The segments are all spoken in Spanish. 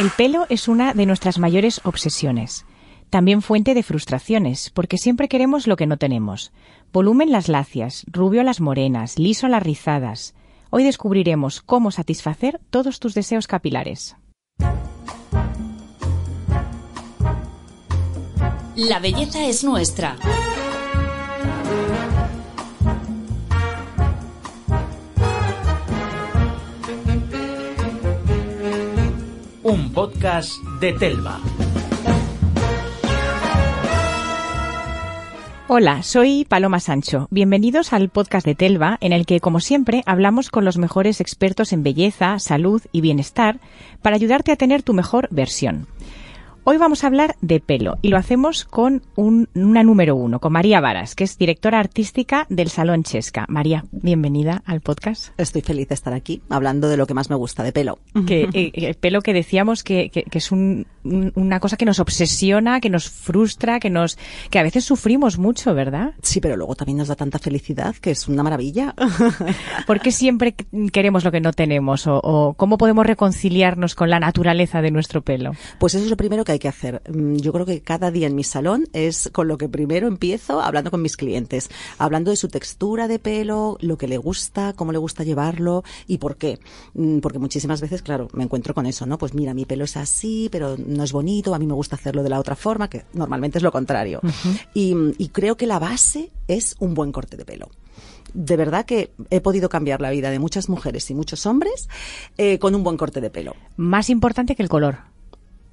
El pelo es una de nuestras mayores obsesiones. También fuente de frustraciones, porque siempre queremos lo que no tenemos. Volumen las lacias, rubio las morenas, liso las rizadas. Hoy descubriremos cómo satisfacer todos tus deseos capilares. La belleza es nuestra. Un podcast de Telva. Hola, soy Paloma Sancho. Bienvenidos al podcast de Telva, en el que, como siempre, hablamos con los mejores expertos en belleza, salud y bienestar para ayudarte a tener tu mejor versión. Hoy vamos a hablar de pelo y lo hacemos con una número uno, con María Varas, que es directora artística del Salón Chesca. María, bienvenida al podcast. Estoy feliz de estar aquí hablando de lo que más me gusta, de pelo. Que, eh, el pelo que decíamos que, es una cosa que nos obsesiona, que nos frustra, que, nos, que a veces sufrimos mucho, ¿verdad? Sí, pero luego también nos da tanta felicidad que es una maravilla. ¿Por qué siempre queremos lo que no tenemos? O, o cómo podemos reconciliarnos con la naturaleza de nuestro pelo? Pues eso es lo primero que hay que hacer. Mm, yo creo que cada día en mi salón es con lo que primero empiezo hablando con mis clientes, hablando de su textura de pelo, lo que le gusta, cómo le gusta llevarlo y por qué. Mm, porque muchísimas veces, claro, me encuentro con eso, ¿no? Pues mira, mi pelo es así, pero no es bonito, a mí me gusta hacerlo de la otra forma, que normalmente es lo contrario. y, creo que la base es un buen corte de pelo de verdad que he podido cambiar la vida de muchas mujeres y muchos hombres eh, con un buen corte de pelo. Más importante que el color.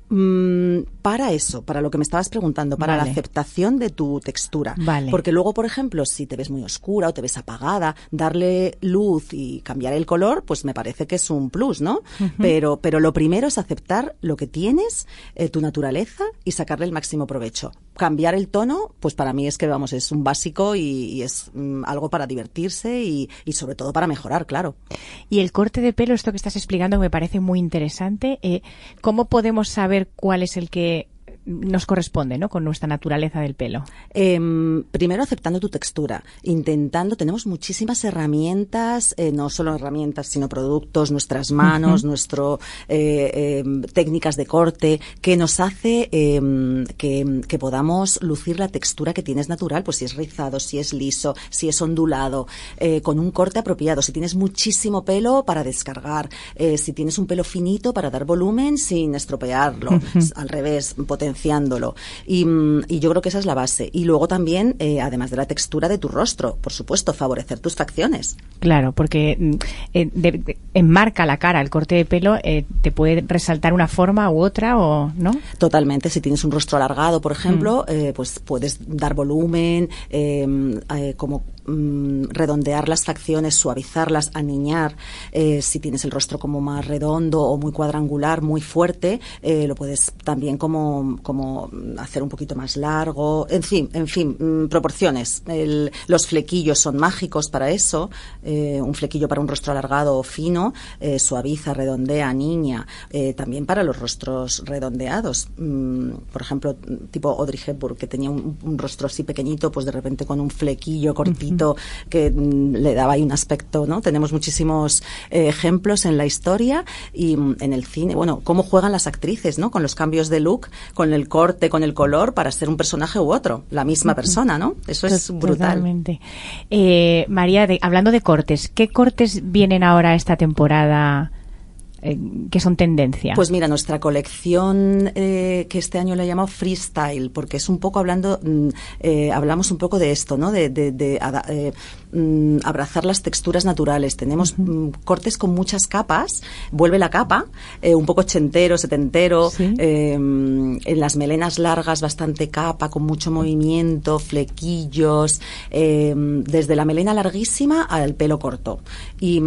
Mm, para eso, para lo que me estabas preguntando, para la aceptación de tu textura. Porque luego, por ejemplo, si te ves muy oscura o te ves apagada, darle luz y cambiar el color, pues me parece que es un plus, ¿no? pero, pero lo primero es aceptar lo que tienes, eh, tu naturaleza y sacarle el máximo provecho. Cambiar el tono, pues para mí es que, vamos, es un básico y, es mm, algo para divertirse y, sobre todo para mejorar, claro. Y el corte de pelo, esto que estás explicando me parece muy interesante. Eh, ¿Cómo podemos saber cuál es el que nos corresponde, ¿no? Con nuestra naturaleza del pelo. Em, primero aceptando tu textura, intentando, tenemos muchísimas herramientas, eh, no solo herramientas, sino productos, nuestras manos, nuestro eh, em, técnicas de corte, que nos hace em, que, que, podamos lucir la textura que tienes natural, pues si es rizado, si es liso, si es ondulado, eh, con un corte apropiado. Si tienes muchísimo pelo para descargar, si tienes un pelo finito para dar volumen sin estropearlo, al revés, potenciar Mm, y, yo creo que esa es la base. Y luego también, eh, además de la textura de tu rostro, por supuesto, favorecer tus facciones. Claro, porque mm, eh, enmarca la cara, el corte de pelo eh, te puede resaltar una forma u otra, o ¿no? Totalmente. Si tienes un rostro alargado, por ejemplo, mm. pues puedes dar volumen, como redondear las facciones, suavizarlas, aniñar. si tienes el rostro como más redondo o muy cuadrangular, muy fuerte, lo puedes también como como hacer un poquito más largo, en fin, en fin, mm, proporciones. los flequillos son mágicos para eso, eh, un flequillo para un rostro alargado o fino, eh, suaviza, redondea, niña, eh, también para los rostros redondeados. Mm, por ejemplo, tipo Audrey Hepburn, que tenía un, rostro así pequeñito, pues de repente con un flequillo cortito que mm, le daba ahí un aspecto, ¿no? Tenemos muchísimos ejemplos en la historia y en el cine, bueno, cómo juegan las actrices, ¿no? Con los cambios de look, con el corte, con el color, para ser un personaje u otro, la misma persona, ¿no? Eso es brutal. Totalmente. Eh, María, hablando de cortes, ¿qué cortes vienen ahora esta temporada? Eh, que son tendencia? Pues mira, nuestra colección eh, que este año le llamado freestyle, porque es un poco hablando, mm, eh, hablamos un poco de esto, ¿no? De, mm, abrazar las texturas naturales. Tenemos mm, cortes con muchas capas, vuelve la capa, un poco ochentero, setentero, en las melenas largas bastante capa, con mucho movimiento, flequillos, desde la melena larguísima al pelo corto. Y,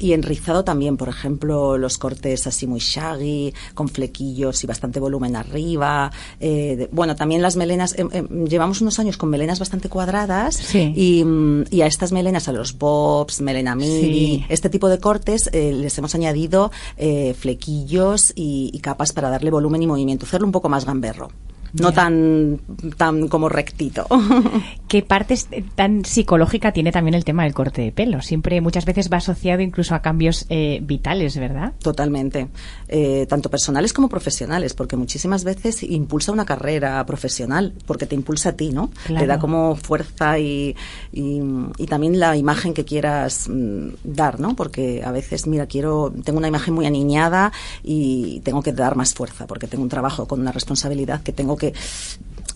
y enrizado también, por ejemplo, los cortes así muy shaggy, con flequillos y bastante volumen arriba. Eh, bueno, también las melenas, em, em, llevamos unos años con melenas bastante cuadradas mm, y, a estas melenas, a los bobs, melena mini, este tipo de cortes, eh, les hemos añadido eh, flequillos y, capas para darle volumen y movimiento, hacerlo un poco más gamberro. No tan, tan como rectito. ¿Qué parte tan psicológica tiene también el tema del corte de pelo? Siempre, muchas veces va asociado incluso a cambios eh, vitales, ¿verdad? Totalmente. Eh, tanto personales como profesionales, porque muchísimas veces impulsa una carrera profesional, porque te impulsa a ti, ¿no? Claro. Te da como fuerza y, y, y también la imagen que quieras mm, dar, ¿no? Porque a veces, mira, quiero, tengo una imagen muy aniñada y tengo que dar más fuerza, porque tengo un trabajo con una responsabilidad que tengo que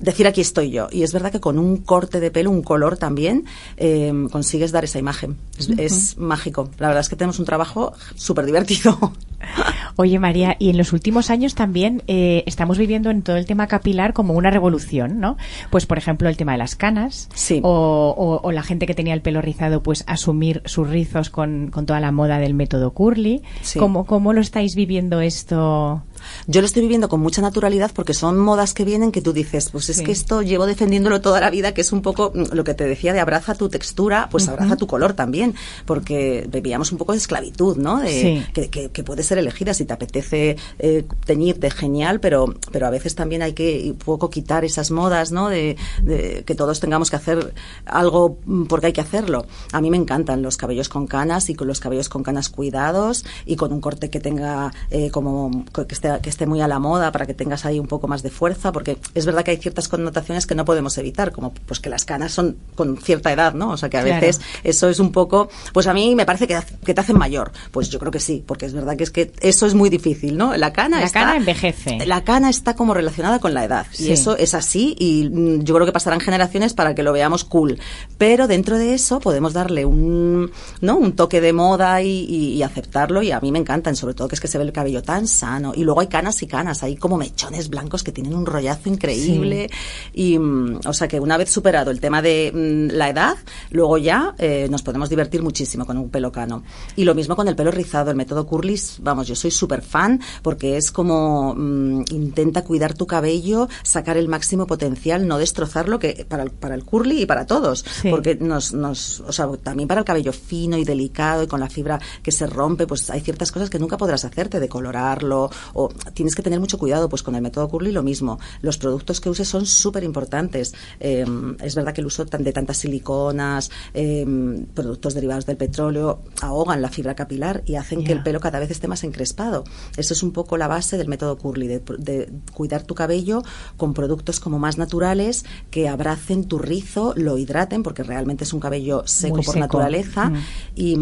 decir aquí estoy yo. Y es verdad que con un corte de pelo, un color también, eh, consigues dar esa imagen. Es, es mágico. La verdad es que tenemos un trabajo súper divertido. Oye, María, y en los últimos años también eh, estamos viviendo en todo el tema capilar como una revolución, ¿no? Pues, por ejemplo, el tema de las canas. Sí. O, o- o la gente que tenía el pelo rizado, pues asumir sus rizos con, con toda la moda del método curly. Sí. ¿Cómo, ¿Cómo lo estáis viviendo esto? Yo lo estoy viviendo con mucha naturalidad porque son modas que vienen que tú dices, pues es Sí. que esto llevo defendiéndolo toda la vida, que es un poco mm, lo que te decía de abraza tu textura, pues abraza tu color también, porque vivíamos un poco de esclavitud, ¿no? De, Sí. que, que, que puede ser elegida si te apetece eh, teñirte, genial, pero, pero a veces también hay que un poco quitar esas modas, ¿no? De, de que todos tengamos que hacer algo mm, porque hay que hacerlo. A mí me encantan los cabellos con canas y con los cabellos con canas cuidados y con un corte que tenga eh, como que esté, que esté muy a la moda para que tengas ahí un poco más de fuerza, porque es verdad que hay ciertas connotaciones que no podemos evitar, como pues que las canas son con cierta edad, ¿no? O sea que a Claro. veces eso es un poco, pues a mí me parece que, te hacen mayor. Pues yo creo que sí, porque es verdad que es que eso es muy difícil, ¿no? La cana La está- cana envejece. La cana está como relacionada con la edad Sí. y eso es así y mm, yo creo que pasarán generaciones para que lo veamos cool. Pero dentro de eso podemos darle un, ¿no? un toque de moda y, y- y aceptarlo y a mí me encantan, sobre todo que es que se ve el cabello tan sano y luego hay canas y canas, hay como mechones blancos que tienen un rollazo increíble y mm, o sea que una vez superado el tema de mm, la edad, luego ya eh, nos podemos divertir muchísimo con un pelo cano. Y lo mismo con el pelo rizado, el método Curlis, vamos, yo soy súper fan porque es como mm, intenta cuidar tu cabello, sacar el máximo potencial, no destrozarlo, que para el, para el curly y para todos, Sí. porque nos, nos, o sea, también para el cabello fino y delicado y con la fibra que se rompe, pues hay ciertas cosas que nunca podrás hacerte, decolorarlo, o tienes que tener mucho cuidado, pues con el método curly lo mismo. Los productos que uses son súper importantes. Eh, es verdad que el uso de tantas siliconas, eh, productos derivados del petróleo, ahogan la fibra capilar y hacen que el pelo cada vez esté más encrespado. Eso es un poco la base del método curly, de, de cuidar tu cabello con productos como más naturales que abracen tu rizo, lo hidraten, porque realmente es un cabello seco Muy por seco. naturaleza. Mm. Y,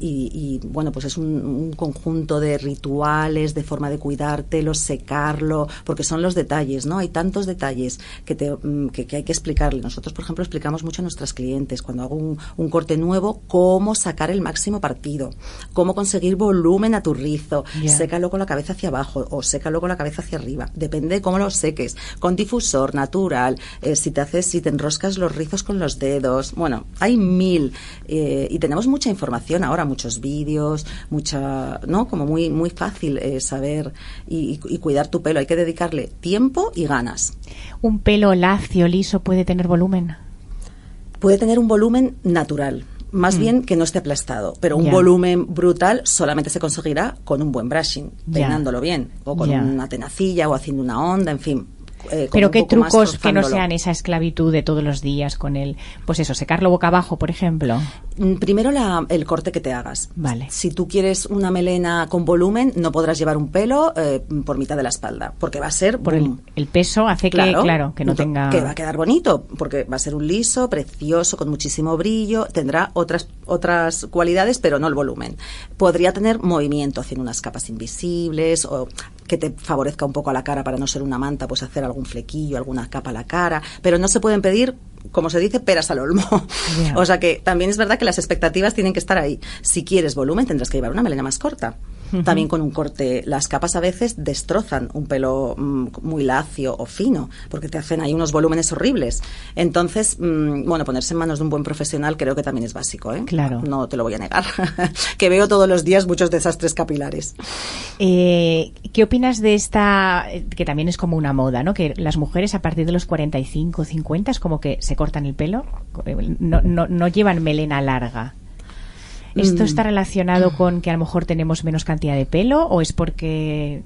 y- y, bueno, pues es un, un conjunto de rituales, de forma de cuidártelo, secarlo, porque son los detalles, ¿no? Hay tantos detalles que, te, mm, que, que hay que explicarle. Nosotros, por ejemplo, explicamos mucho a nuestras clientes cuando hago un, un corte nuevo cómo sacar el máximo partido, cómo conseguir volumen a tu rizo, Ya. sécalo con la cabeza hacia abajo o sécalo con la cabeza hacia arriba, depende de cómo lo seques, con difusor natural, eh, si te haces, si te enroscas los rizos con los dedos, bueno, hay mil eh, y tenemos mucha información ahora, muchos vídeos, mucha, ¿no? Como muy muy fácil eh, saber y, y cuidar tu pelo, hay que dedicarle tiempo y ganas. ¿Un pelo lacio, liso, puede tener volumen? Puede tener un volumen natural. Más bien que no esté aplastado, pero un Mm. Volumen brutal solamente se conseguirá con un buen brushing, peinándolo bien, o con una tenacilla, o haciendo una onda, en fin. Eh, Pero qué trucos que no sean esa esclavitud de todos los días con el, pues eso, secarlo boca abajo, por ejemplo. Mm, Primero la- el corte que te hagas. Vale. Si tú quieres una melena con volumen, no podrás llevar un pelo eh, por mitad de la espalda, porque va a ser Por el, peso hace que, claro, que no tenga. que va a quedar bonito, porque va a ser un liso, precioso, con muchísimo brillo, tendrá otras otras cualidades, pero no el volumen. Podría tener movimiento, haciendo unas capas invisibles o que te favorezca un poco a la cara para no ser una manta, pues hacer algún flequillo, alguna capa a la cara, pero no se pueden pedir como se dice, peras al olmo. O sea que también es verdad que las expectativas tienen que estar ahí. Si quieres volumen, tendrás que llevar una melena más corta. También con un corte, las capas a veces destrozan un pelo mm, muy lacio o fino, porque te hacen ahí unos volúmenes horribles. Entonces, mm, bueno, ponerse en manos de un buen profesional creo que también es básico, ¿eh? Claro. No te lo voy a negar. que veo todos los días muchos desastres capilares. Eh, ¿Qué opinas de esta, que también es como una moda, ¿no? Que las mujeres a partir de los 45, 50 es como que se cortan el pelo, eh, no, no, no llevan melena larga. ¿Esto Mm. está relacionado con que a lo mejor tenemos menos cantidad de pelo o es porque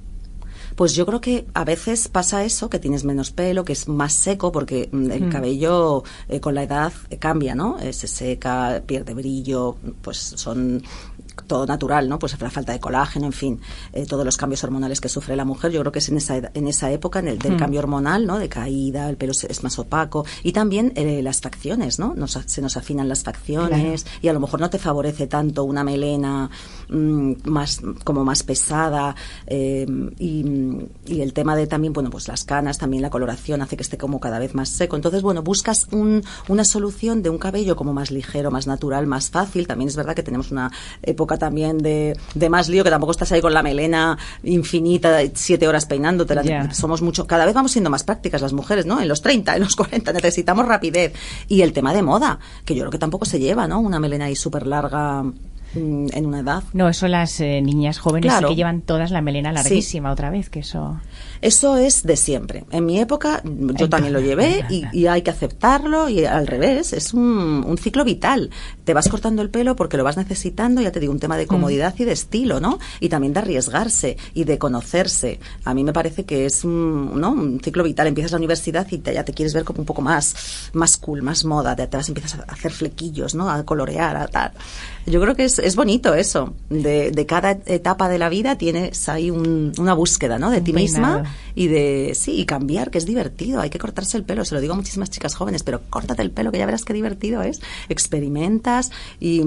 Pues yo creo que a veces pasa eso, que tienes menos pelo, que es más seco, porque mm, el cabello eh, con la edad eh, cambia, ¿no? Eh, se seca, pierde brillo, pues son todo natural, ¿no? Pues la falta de colágeno, en fin, eh, todos los cambios hormonales que sufre la mujer. Yo creo que es en esa, en esa época en el, del cambio hormonal, ¿no? De caída, el pelo es más opaco y también eh, las facciones, ¿no? Nos, se nos afinan las facciones y a lo mejor no te favorece tanto una melena mm, más como más pesada eh, y, y, el tema de también, bueno, pues las canas, también la coloración hace que esté como cada vez más seco. Entonces, bueno, buscas un, una solución de un cabello como más ligero, más natural, más fácil. También es verdad que tenemos una época también de, de, más lío, que tampoco estás ahí con la melena infinita, siete horas peinándote. Somos mucho, cada vez vamos siendo más prácticas las mujeres, ¿no? En los 30, en los 40, necesitamos rapidez. Y el tema de moda, que yo creo que tampoco se lleva, ¿no? Una melena ahí súper larga mm, en una edad. No, eso las eh, niñas jóvenes que llevan todas la melena larguísima otra vez, que eso... Eso es de siempre. En mi época yo también lo llevé y, hay que aceptarlo y al revés, es un, ciclo vital. Te vas cortando el pelo porque lo vas necesitando, ya te digo, un tema de mm. comodidad y de estilo, ¿no? Y también de arriesgarse y de conocerse. A mí me parece que es un, ¿no? un ciclo vital. Empiezas la universidad y ya te quieres ver como un poco más, más cool, más moda. Te, vas, empiezas a hacer flequillos, ¿no? A colorear, a tal. Yo creo que es, es bonito eso. De, de cada etapa de la vida tienes ahí una búsqueda, ¿no? De ti misma y de, sí, y cambiar, que es divertido, hay que cortarse el pelo, se lo digo a muchísimas chicas jóvenes, pero córtate el pelo, que ya verás qué divertido es, experimentas y,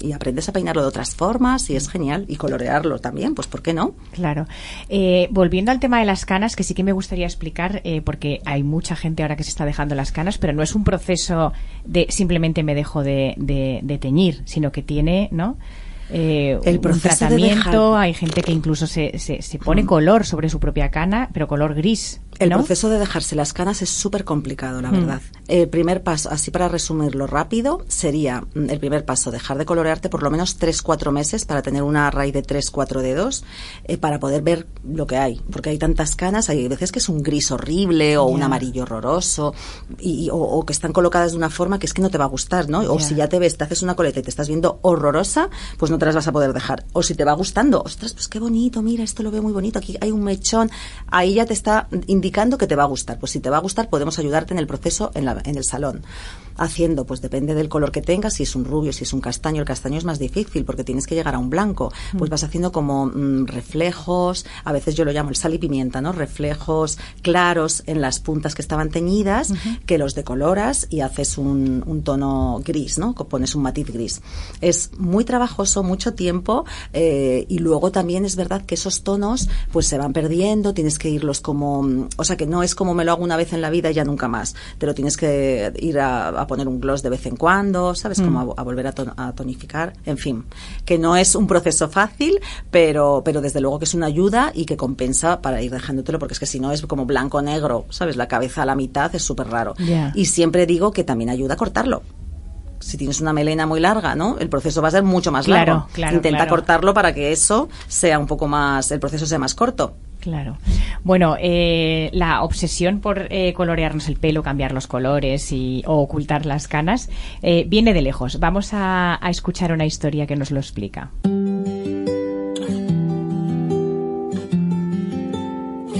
y aprendes a peinarlo de otras formas y es genial, y colorearlo también, pues ¿por qué no? Claro. Eh, volviendo al tema de las canas, que sí que me gustaría explicar, eh, porque hay mucha gente ahora que se está dejando las canas, pero no es un proceso de simplemente me dejo de, de, de teñir, sino que tiene, ¿no? Eh, el tratamiento, hay gente que incluso se, se, se pone color sobre su propia cana, pero color gris. El proceso de dejarse las canas es súper complicado, la mm. verdad. El primer paso, así para resumirlo rápido, sería mm, el primer paso, dejar de colorearte por lo menos 3-4 meses para tener una raíz de 3-4 dedos, eh, para poder ver lo que hay. Porque hay tantas canas, hay veces que es un gris horrible o un amarillo horroroso, y, o, que están colocadas de una forma que es que no te va a gustar, ¿no? O si ya te ves, te haces una coleta y te estás viendo horrorosa, pues no te las vas a poder dejar. O si te va gustando, ostras, pues qué bonito, mira, esto lo veo muy bonito, aquí hay un mechón, ahí ya te está indicando que te va a gustar. Pues si te va a gustar, podemos ayudarte en el proceso en, la, en el salón haciendo, pues depende del color que tengas, si es un rubio, si es un castaño, el castaño es más difícil porque tienes que llegar a un blanco, pues mm. vas haciendo como mm, reflejos, a veces yo lo llamo el sal y pimienta, ¿no? Reflejos claros en las puntas que estaban teñidas, que los decoloras y haces un, un, tono gris, ¿no? Pones un matiz gris. Es muy trabajoso, mucho tiempo eh, y luego también es verdad que esos tonos pues se van perdiendo, tienes que irlos como, mm, o sea que no es como me lo hago una vez en la vida y ya nunca más, te lo tienes que ir a a poner un gloss de vez en cuando, ¿sabes? Como mm. a, volver a, tonificar, en fin, que no es un proceso fácil, pero, pero desde luego que es una ayuda y que compensa para ir dejándotelo, porque es que si no es como blanco-negro, ¿sabes? La cabeza a la mitad es súper raro. Y siempre digo que también ayuda a cortarlo si tienes una melena muy larga, ¿no? El proceso va a ser mucho más largo. Claro, Intenta cortarlo para que eso sea un poco más, el proceso sea más corto. Claro. Bueno, eh, la obsesión por eh, colorearnos el pelo, cambiar los colores y, o ocultar las canas eh, viene de lejos. Vamos a, a escuchar una historia que nos lo explica.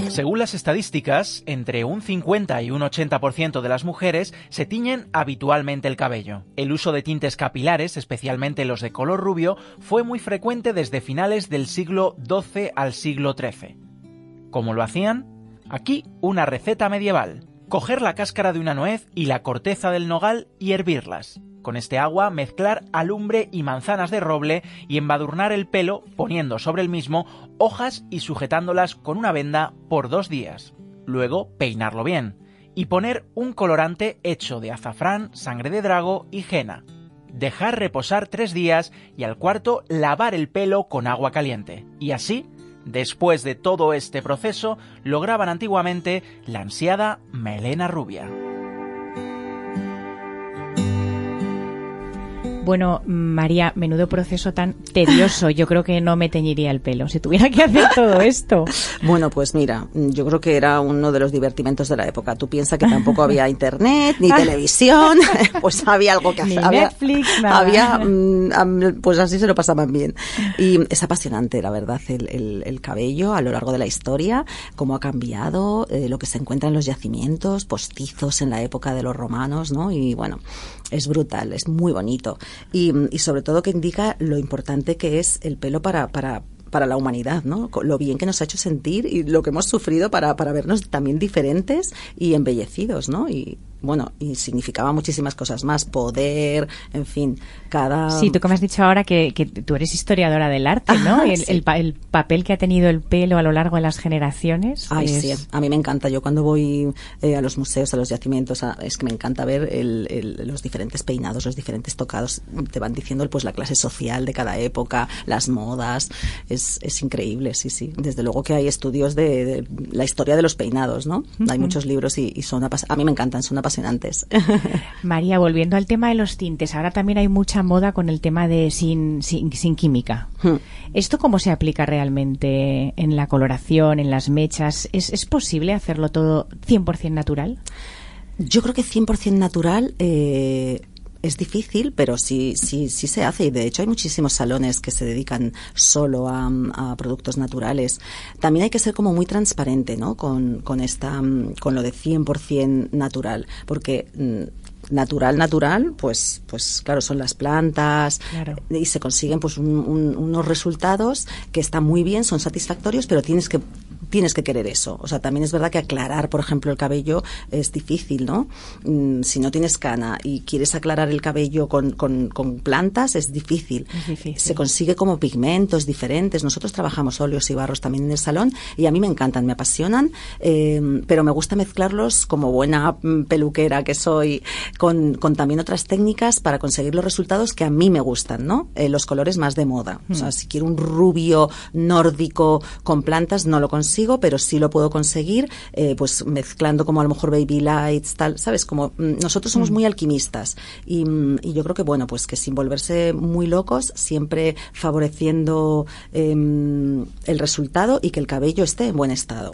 Según las estadísticas, entre un 50 y un 80% de las mujeres se tiñen habitualmente el cabello. El uso de tintes capilares, especialmente los de color rubio, fue muy frecuente desde finales del siglo XII al siglo XIII. ¿Cómo lo hacían? Aquí una receta medieval. Coger la cáscara de una nuez y la corteza del nogal y hervirlas. Con este agua mezclar alumbre y manzanas de roble y embadurnar el pelo poniendo sobre el mismo hojas y sujetándolas con una venda por dos días. Luego peinarlo bien y poner un colorante hecho de azafrán, sangre de drago y jena. Dejar reposar tres días y al cuarto lavar el pelo con agua caliente. Y así Después de todo este proceso, lograban antiguamente la ansiada melena rubia. Bueno, María, menudo proceso tan tedioso. Yo creo que no me teñiría el pelo si tuviera que hacer todo esto. Bueno, pues mira, yo creo que era uno de los divertimentos de la época. Tú piensas que tampoco había internet, ni televisión, pues había algo que hacer. Ni Netflix, nada. Había, mm, pues así se lo pasaban bien. Y es apasionante, la verdad, el, el, cabello a lo largo de la historia, cómo ha cambiado, eh, lo que se encuentra en los yacimientos, postizos en la época de los romanos, ¿no? Y bueno, es brutal, es muy bonito. Y, y sobre todo que indica lo importante que es el pelo para, para, para la humanidad, ¿no? Lo bien que nos ha hecho sentir y lo que hemos sufrido para, para vernos también diferentes y embellecidos, ¿no? Y, bueno, y significaba muchísimas cosas más, poder, en fin, cada... Sí, tú como has dicho ahora que, que tú eres historiadora del arte, ¿no? el, el, papel que ha tenido el pelo a lo largo de las generaciones. Ay, sí, a mí me encanta. Yo cuando voy eh, a los museos, a los yacimientos, es que me encanta ver los diferentes peinados, los diferentes tocados. Te van diciendo pues la clase social de cada época, las modas. Es, es increíble, sí, sí. Desde luego que hay estudios de, la historia de los peinados, ¿no? Hay muchos libros y, y son... A mí me encantan, son apasionantes María, volviendo al tema de los tintes, ahora también hay mucha moda con el tema de sin, sin, química. Hmm. ¿Esto cómo se aplica realmente en la coloración, en las mechas? ¿Es, es posible hacerlo todo 100% natural? Yo creo que 100% natural eh, es difícil, pero sí, sí, sí se hace y de hecho hay muchísimos salones que se dedican solo a, productos naturales. También hay que ser como muy transparente, ¿no? Con, con esta, con lo de 100% natural, porque mm, natural, natural, pues, pues claro, son las plantas y se consiguen pues unos resultados que están muy bien, son satisfactorios, pero tienes que tienes que querer eso. O sea, también es verdad que aclarar, por ejemplo, el cabello es difícil, ¿no? Mm, si no tienes cana y quieres aclarar el cabello con, con, plantas, es difícil. Se consigue como pigmentos diferentes. Nosotros trabajamos óleos y barros también en el salón y a mí me encantan, me apasionan, eh, pero me gusta mezclarlos como buena mm, peluquera que soy con, con, también otras técnicas para conseguir los resultados que a mí me gustan, ¿no? Eh, los colores más de moda. O sea, mm. si quiero un rubio nórdico con plantas, no lo consigo pero sí lo puedo conseguir, eh, pues mezclando como a lo mejor baby lights, tal, ¿sabes? Como mm, nosotros somos mm. muy alquimistas mm, y, yo creo que, bueno, pues que sin volverse muy locos, siempre favoreciendo em, el resultado y que el cabello esté en buen estado.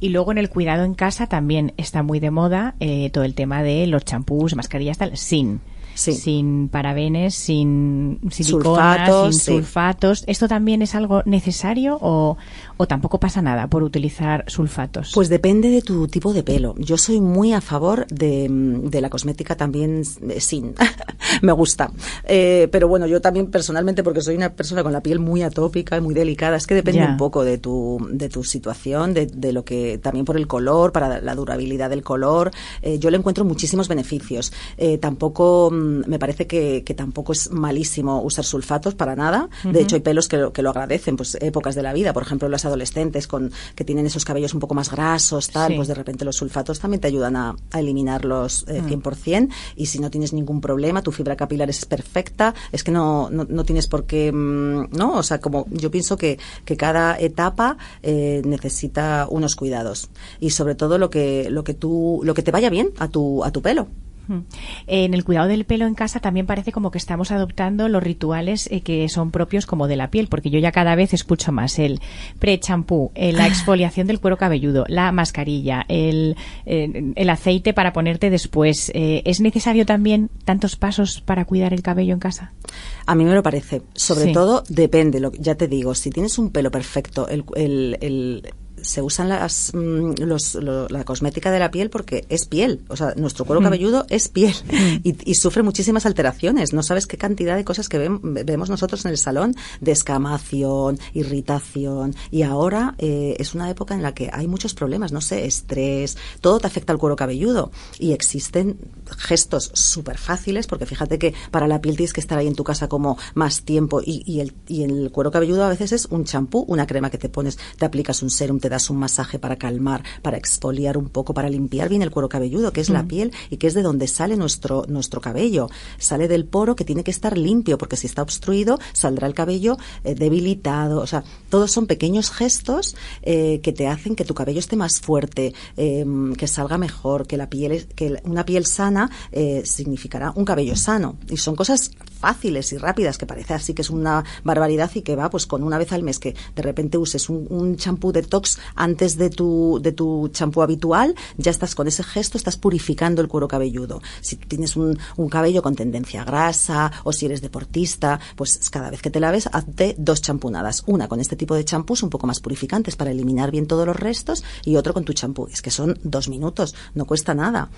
Y luego en el cuidado en casa también está muy de moda eh, todo el tema de los champús, mascarillas, tal, sin sin parabenes, sin sulfatos, sin sulfatos. ¿Esto también es algo necesario o, o tampoco pasa nada por utilizar sulfatos? Pues depende de tu tipo de pelo. Yo soy muy a favor de, de la cosmética también sin. Me gusta. Eh, pero bueno, yo también personalmente, porque soy una persona con la piel muy atópica y muy delicada, es que depende un poco de tu, de tu situación, de, de, lo que también por el color, para la durabilidad del color. Eh, yo le encuentro muchísimos beneficios. Eh, tampoco Mm, me parece que, tampoco es malísimo usar sulfatos para nada. De hecho, hay pelos que lo, que lo agradecen, pues épocas de la vida, por ejemplo, los adolescentes con que tienen esos cabellos un poco más grasos, tal, pues de repente los sulfatos también te ayudan a, eliminarlos eh, 100%. Mm. Y si no tienes ningún problema, tu fibra capilar es perfecta, es que no, no, tienes por qué, mm, ¿no? O sea, como yo pienso que, que cada etapa eh, necesita unos cuidados. Y sobre todo lo que, lo que tú, lo que te vaya bien a tu, a tu pelo. En el cuidado del pelo en casa también parece como que estamos adoptando los rituales eh, que son propios como de la piel, porque yo ya cada vez escucho más el pre-champú, eh, la exfoliación del cuero cabelludo, la mascarilla, el, eh, el aceite para ponerte después. ¿Es necesario también tantos pasos para cuidar el cabello en casa? A mí me lo parece. Sobre todo depende, lo, ya te digo, si tienes un pelo perfecto, el, el se usan las, mm, los, la cosmética de la piel porque es piel. O sea, nuestro cuero mm. cabelludo es piel mm. y, sufre muchísimas alteraciones. No sabes qué cantidad de cosas que vemos nosotros en el salón, de escamación, irritación. Y ahora eh, es una época en la que hay muchos problemas, no sé, estrés, todo te afecta al cuero cabelludo. Y existen gestos súper fáciles porque fíjate que para la piel tienes que estar ahí en tu casa como más tiempo y, y, el, y el cuero cabelludo a veces es un champú, una crema que te pones, te aplicas un serum, te das un masaje para calmar, para exfoliar un poco, para limpiar bien el cuero cabelludo, que es la Mm. piel y que es de donde sale nuestro, nuestro cabello. Sale del poro que tiene que estar limpio, porque si está obstruido, saldrá el cabello eh, debilitado. O sea, todos son pequeños gestos eh, que te hacen que tu cabello esté más fuerte, eh, que salga mejor, que la piel, es- que una piel sana eh, significará un cabello sano. Y son cosas fáciles y rápidas que parece así que es una barbaridad y que va pues con una vez al mes que de repente uses un champú detox antes de tu de tu champú habitual ya estás con ese gesto estás purificando el cuero cabelludo. Si tienes un, un cabello con tendencia a grasa o si eres deportista pues cada vez que te laves hazte dos champunadas. Una con este tipo de champús un poco más purificantes para eliminar bien todos los restos y otro con tu champú. Es que son dos minutos no cuesta nada.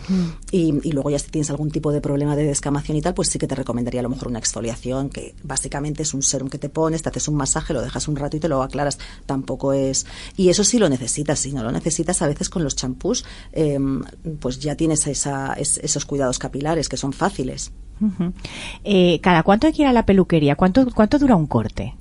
Y, y luego ya si tienes algún tipo de problema de descamación y tal pues sí que te recomendaría a lo mejor una exfoliación que básicamente es un serum que te pones te haces un masaje lo dejas un rato y te lo aclaras. Tampoco es y eso sí lo necesitas si no lo necesitas a veces con los champús eh, pues ya tienes esa, es- esos cuidados capilares que son fáciles. Eh, ¿Cada cuánto hay la peluquería? ¿Cuánto, cuánto dura un corte?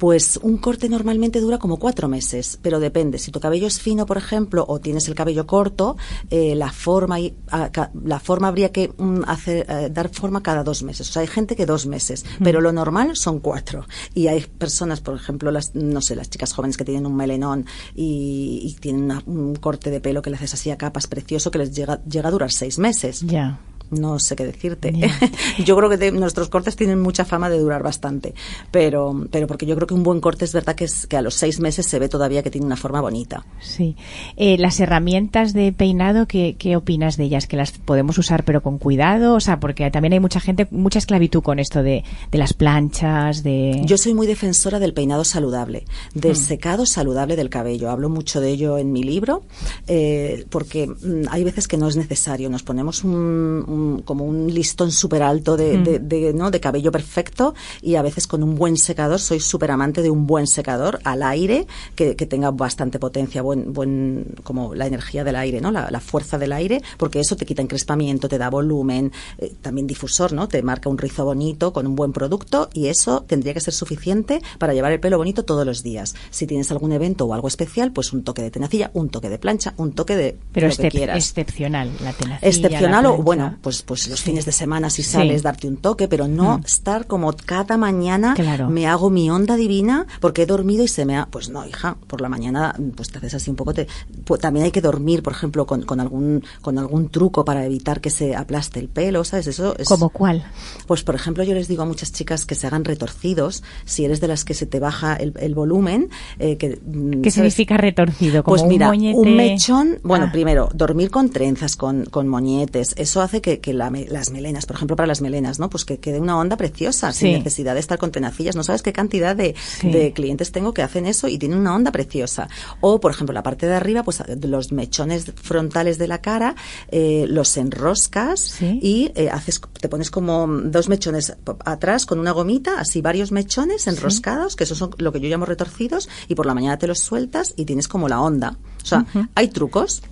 Pues un corte normalmente dura como cuatro meses, pero depende. Si tu cabello es fino, por ejemplo, o tienes el cabello corto, eh, la forma y- a- ca- la forma habría que mm, hacer eh, dar forma cada dos meses. O sea, hay gente que dos meses, pero lo normal son cuatro. Y hay personas, por ejemplo, las no sé, las chicas jóvenes que tienen un melenón y, y tienen una- un corte de pelo que le haces así a capas precioso que les llega llega a durar seis meses. Ya. No sé qué decirte. Yo creo que nuestros cortes tienen mucha fama de durar bastante, pero, pero porque yo creo que un buen corte es verdad que, es, que a los seis meses se ve todavía que tiene una forma bonita. Sí. Eh, las herramientas de peinado, ¿qué, ¿qué opinas de ellas? ¿Que las podemos usar pero con cuidado? O sea, porque también hay mucha gente, mucha esclavitud con esto de, de las planchas, de... Yo soy muy defensora del peinado saludable, del secado saludable del cabello. Hablo mucho de ello en mi libro, eh, porque mm, hay veces que no es necesario. Nos ponemos un, un- como un listón súper alto de, de- de, ¿no? de cabello perfecto y a veces con un buen secador, soy súper amante de un buen secador al aire que, que tenga bastante potencia, buen, buen, como la energía del aire, ¿no? La, la fuerza del aire, porque eso te quita encrespamiento, te da volumen, eh, también difusor, ¿no? Te marca un rizo bonito con un buen producto y eso tendría que ser suficiente para llevar el pelo bonito todos los días. Si tienes algún evento o algo especial, pues un toque de tenacilla, un toque de plancha, un toque de pero lo que quieras. excepcional, la tenacilla, Excepcional la o bueno, pues pues los Sí. fines de semana si Sí. sales darte un toque, pero no Mm. estar como cada mañana Claro. me hago mi onda divina porque he dormido y se me ha pues no, hija, por la mañana pues te haces así un poco te pues, también hay que dormir, por ejemplo, con, con algún con algún truco para evitar que se aplaste el pelo, ¿sabes? Eso es ¿Como cuál? pues, por ejemplo, yo les digo a muchas chicas que se hagan retorcidos, si eres de las que se te baja el, el volumen, eh, que, mm, ¿Qué ¿sabes? significa retorcido? Como Pues mira, un moñete... un mechón, bueno, Ah. primero, dormir con trenzas, con, con moñetes, eso hace que, que la las melenas, por ejemplo, para las melenas, ¿no? Pues que quede una onda preciosa, Sí. sin necesidad de estar con tenacillas. No sabes qué cantidad de, Sí. de clientes tengo que hacen eso y tienen una onda preciosa. O, por ejemplo, la parte de arriba, pues los mechones frontales de la cara, eh, los enroscas Sí. y eh, haces, te pones como dos mechones atrás con una gomita, así varios mechones enroscados, que esos son lo que yo llamo retorcidos, y por la mañana te los sueltas y tienes como la onda. O sea, hay trucos.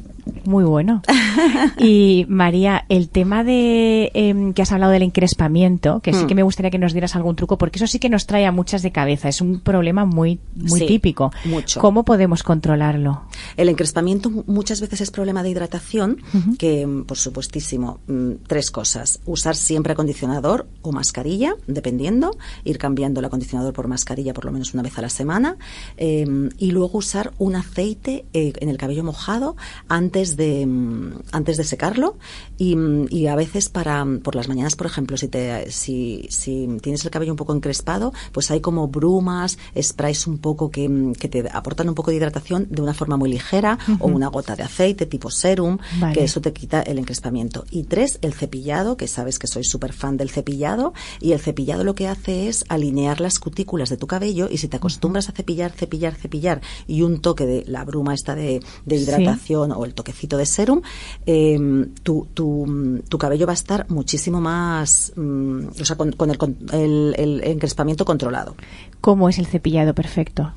Muy bueno. Y María, el tema de em, que has hablado del encrespamiento, que sí Mm. que me gustaría que nos dieras algún truco, porque eso sí que nos trae a muchas de cabeza. Es un problema muy, muy Sí, típico. mucho. ¿Cómo podemos controlarlo? El encrespamiento mu- muchas veces es problema de hidratación, que mm, por supuestísimo, mm, tres cosas. Usar siempre acondicionador o mascarilla, dependiendo, ir cambiando el acondicionador por mascarilla por lo menos una vez a la semana, eh, y luego usar un aceite eh, en el cabello mojado antes de mm, antes de secarlo y, mm, y a veces para mm, por las mañanas, por ejemplo, si te si, si tienes el cabello un poco encrespado, pues hay como brumas, sprays un poco que, que te aportan un poco de hidratación de una forma muy ligera o una gota de aceite tipo serum, Vale. que eso te quita el encrespamiento. Y tres, el cepillado, que sabes que soy súper fan del cepillado y el cepillado lo que hace es alinear las cutículas de tu cabello y si te acostumbras a cepillar, cepillar, cepillar y un toque de la bruma esta de, de Sí. hidratación o el toquecito de serum, eh, tu, tu, tu cabello va a estar muchísimo más, mm, o sea, con, con el, con el- el encrespamiento controlado. ¿Cómo es el cepillado perfecto?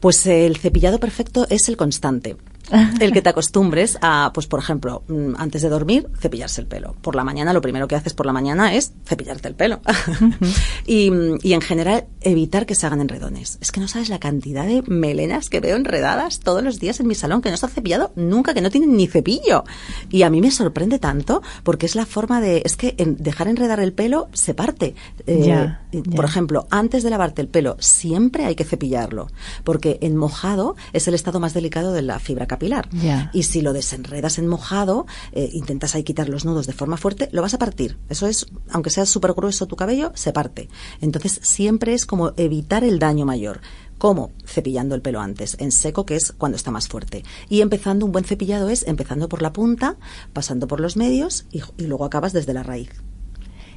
Pues el cepillado perfecto es el constante. El que te acostumbres a, pues por ejemplo, mm, antes de dormir, cepillarse el pelo. Por la mañana, lo primero que haces por la mañana es cepillarte el pelo. y, y, en general, evitar que se hagan enredones. Es que no sabes la cantidad de melenas que veo enredadas todos los días en mi salón, que no está cepillado nunca, que no tienen ni cepillo. Y a mí me sorprende tanto porque es la forma de, es que en dejar enredar el pelo se parte. Eh, por ejemplo, antes de lavarte el pelo, siempre hay que cepillarlo, porque en mojado es el estado más delicado de la fibra capilar. Y si lo desenredas en mojado, eh, intentas ahí quitar los nudos de forma fuerte, lo vas a partir. Eso es, aunque sea súper grueso tu cabello, se parte. Entonces siempre es como evitar el daño mayor. ¿Cómo? Cepillando el pelo antes, en seco, que es cuando está más fuerte. Y empezando, un buen cepillado es empezando por la punta, pasando por los medios y luego acabas desde la raíz.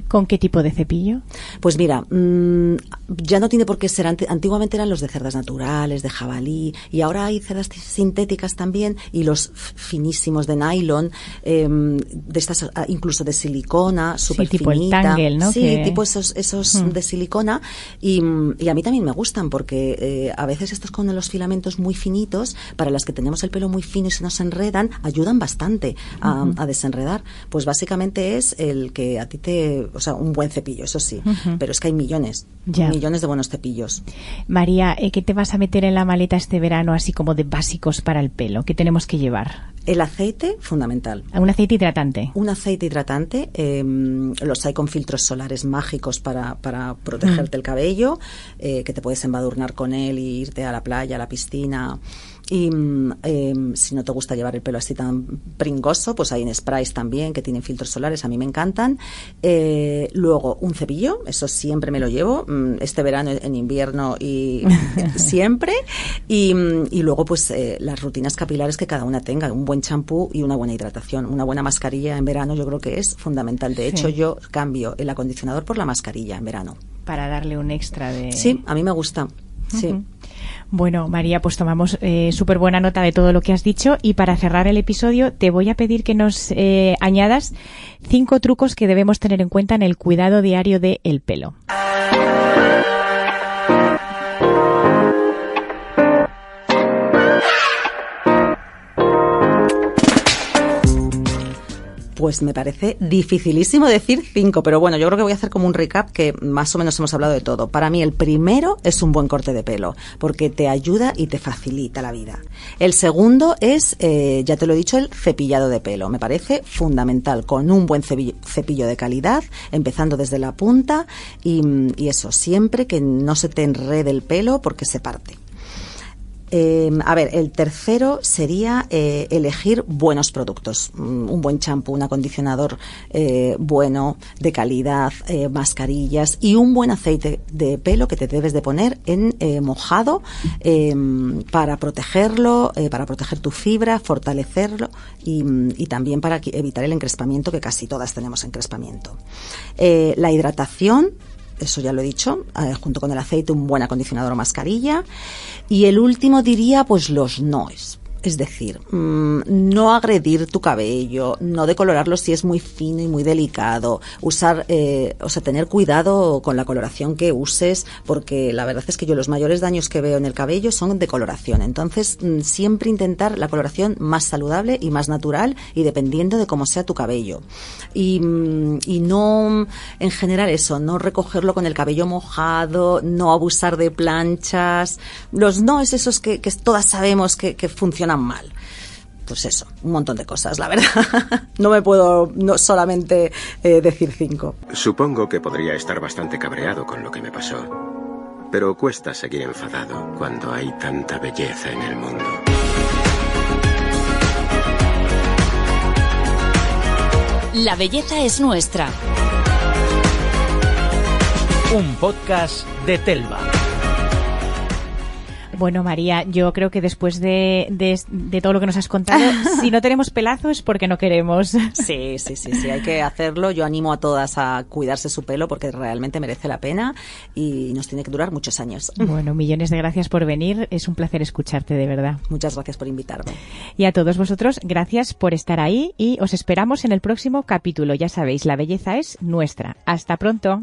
¿Con qué tipo de cepillo? Pues mira, mmm, ya no tiene por qué ser. Antiguamente eran los de cerdas naturales, de jabalí, y ahora hay cerdas sintéticas también y los finísimos de nylon, eh, de estas ah, incluso de silicona, súper sí, tipo el tangle, ¿no? Sí, que... tipo esos, esos hmm. de silicona. Y, y, a mí también me gustan porque eh, a veces estos con los filamentos muy finitos, para las que tenemos el pelo muy fino y se nos enredan, ayudan bastante a, uh -huh. a desenredar. Pues básicamente es el que a ti te o sea, un buen cepillo, eso sí, uh -huh. pero es que hay millones, ya. millones de buenos cepillos. María, eh, ¿qué te vas a meter en la maleta este verano así como de básicos para el pelo? ¿Qué tenemos que llevar? El aceite, fundamental. ¿Un aceite hidratante? Un aceite hidratante. Eh, los hay con filtros solares mágicos para, para protegerte mm. el cabello, eh, que te puedes embadurnar con él y irte a la playa, a la piscina. Y eh, si no te gusta llevar el pelo así tan pringoso, pues hay en sprays también que tienen filtros solares, a mí me encantan. Eh, luego, un cepillo, eso siempre me lo llevo, mm, este verano, en invierno y siempre. Y, y, luego, pues eh, las rutinas capilares que cada una tenga, un buen champú y una buena hidratación. Una buena mascarilla en verano yo creo que es fundamental. De hecho, sí. yo cambio el acondicionador por la mascarilla en verano. Para darle un extra de... Sí, a mí me gusta. Sí. Uh -huh. Bueno, María, pues tomamos eh, súper buena nota de todo lo que has dicho y para cerrar el episodio te voy a pedir que nos eh, añadas cinco trucos que debemos tener en cuenta en el cuidado diario del el pelo. Pues me parece dificilísimo decir cinco, pero bueno, yo creo que voy a hacer como un recap que más o menos hemos hablado de todo. Para mí el primero es un buen corte de pelo, porque te ayuda y te facilita la vida. El segundo es, eh, ya te lo he dicho, el cepillado de pelo. Me parece fundamental, con un buen cepillo de calidad, empezando desde la punta y, y eso, siempre que no se te enrede el pelo porque se parte. Eh, a ver, el tercero sería eh, elegir buenos productos. Mm, un buen champú, un acondicionador eh, bueno, de calidad, eh, mascarillas y un buen aceite de pelo que te debes de poner en eh, mojado em, para protegerlo, eh, para proteger tu fibra, fortalecerlo y, y, también para evitar el encrespamiento, que casi todas tenemos encrespamiento. la hidratación eso ya lo he dicho, eh, junto con el aceite, un buen acondicionador o mascarilla. Y el último diría, pues los noes. Es decir, mmm, no agredir tu cabello, no decolorarlo si es muy fino y muy delicado, usar, eh, o sea, tener cuidado con la coloración que uses, porque la verdad es que yo los mayores daños que veo en el cabello son de coloración. Entonces, mmm, siempre intentar la coloración más saludable y más natural y dependiendo de cómo sea tu cabello. Y, mmm, y no, en general eso, no recogerlo con el cabello mojado, no abusar de planchas. Los no es esos que, todas sabemos que, que funcionan mal. Pues eso, un montón de cosas, la verdad. no me puedo no solamente eh, decir cinco. Supongo que podría estar bastante cabreado con lo que me pasó. Pero cuesta seguir enfadado cuando hay tanta belleza en el mundo. La belleza es nuestra. Un podcast de Telva. Bueno, María, yo creo que después de, de, de, todo lo que nos has contado, si no tenemos pelazo es porque no queremos. Sí, sí, sí, sí, hay que hacerlo. Yo animo a todas a cuidarse su pelo porque realmente merece la pena y nos tiene que durar muchos años. Bueno, millones de gracias por venir. Es un placer escucharte, de verdad. Muchas gracias por invitarme. Y a todos vosotros, gracias por estar ahí y os esperamos en el próximo capítulo. Ya sabéis, la belleza es nuestra. Hasta pronto.